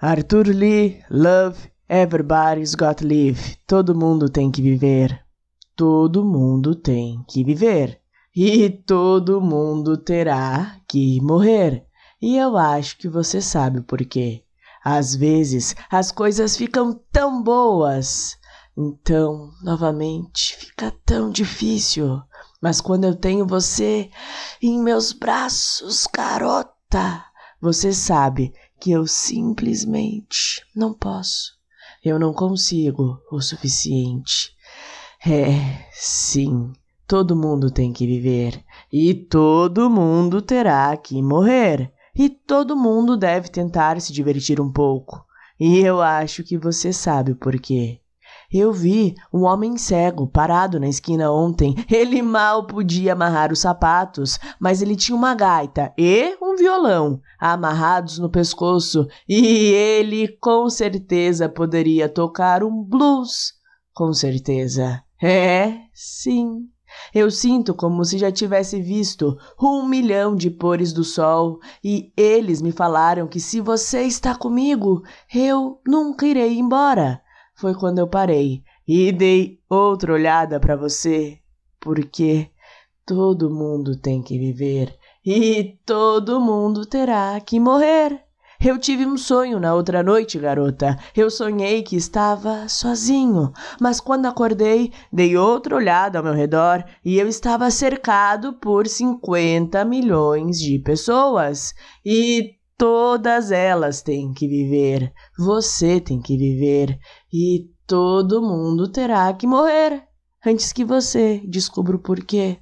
Arthur Lee, Love, Everybody's Got Live. Todo mundo tem que viver. Todo mundo tem que viver. E todo mundo terá que morrer. E eu acho que você sabe por quê. Às vezes as coisas ficam tão boas, então, novamente, fica tão difícil. Mas quando eu tenho você em meus braços, garota, você sabe que eu simplesmente não posso. Eu não consigo o suficiente. É, sim, todo mundo tem que viver e todo mundo terá que morrer. E todo mundo deve tentar se divertir um pouco. E eu acho que você sabe por quê. Eu vi um homem cego parado na esquina ontem. Ele mal podia amarrar os sapatos, mas ele tinha uma gaita e um violão amarrados no pescoço e ele com certeza poderia tocar um blues. Com certeza. É, sim. Eu sinto como se já tivesse visto um milhão de pores do sol, e eles me falaram que se você está comigo, eu nunca irei embora foi quando eu parei e dei outra olhada para você, porque todo mundo tem que viver e todo mundo terá que morrer. Eu tive um sonho na outra noite, garota. Eu sonhei que estava sozinho, mas quando acordei, dei outra olhada ao meu redor e eu estava cercado por 50 milhões de pessoas. E Todas elas têm que viver, você tem que viver e todo mundo terá que morrer antes que você descubra o porquê.